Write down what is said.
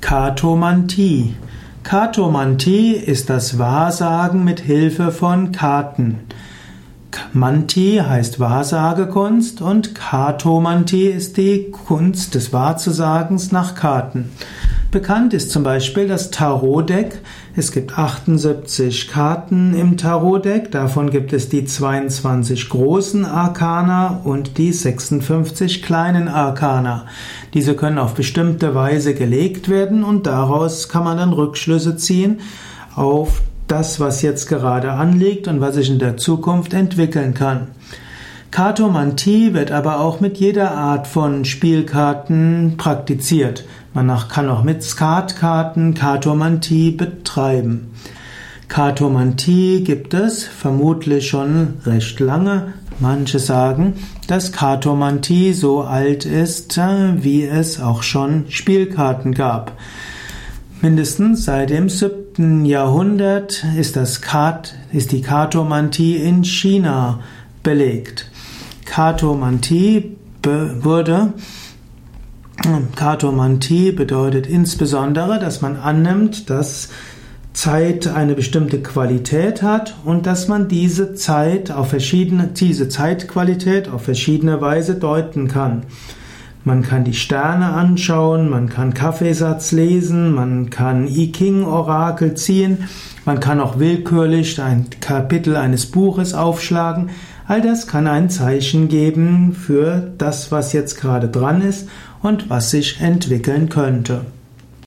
Kartomantie. Kartomantie ist das Wahrsagen mit Hilfe von Karten. Manti heißt Wahrsagekunst und Kartomantie ist die Kunst des Wahrzusagens nach Karten. Bekannt ist zum Beispiel das Tarotdeck. Es gibt 78 Karten im Tarotdeck, davon gibt es die 22 großen Arkana und die 56 kleinen Arkana. Diese können auf bestimmte Weise gelegt werden und daraus kann man dann Rückschlüsse ziehen auf das, was jetzt gerade anliegt und was sich in der Zukunft entwickeln kann. Kartomantie wird aber auch mit jeder Art von Spielkarten praktiziert. Man kann auch mit Skatkarten Kartomantie betreiben. Kartomantie gibt es vermutlich schon recht lange. Manche sagen, dass Kartomantie so alt ist, wie es auch schon Spielkarten gab. Mindestens seit dem 7. Jahrhundert ist, das Kart, ist die Kartomantie in China belegt. Kartomantie wurde Kartomantie bedeutet insbesondere, dass man annimmt, dass Zeit eine bestimmte Qualität hat und dass man diese Zeit auf verschiedene, diese Zeitqualität auf verschiedene Weise deuten kann. Man kann die Sterne anschauen, man kann Kaffeesatz lesen, man kann I King Orakel ziehen, man kann auch willkürlich ein Kapitel eines Buches aufschlagen. All das kann ein Zeichen geben für das, was jetzt gerade dran ist und was sich entwickeln könnte.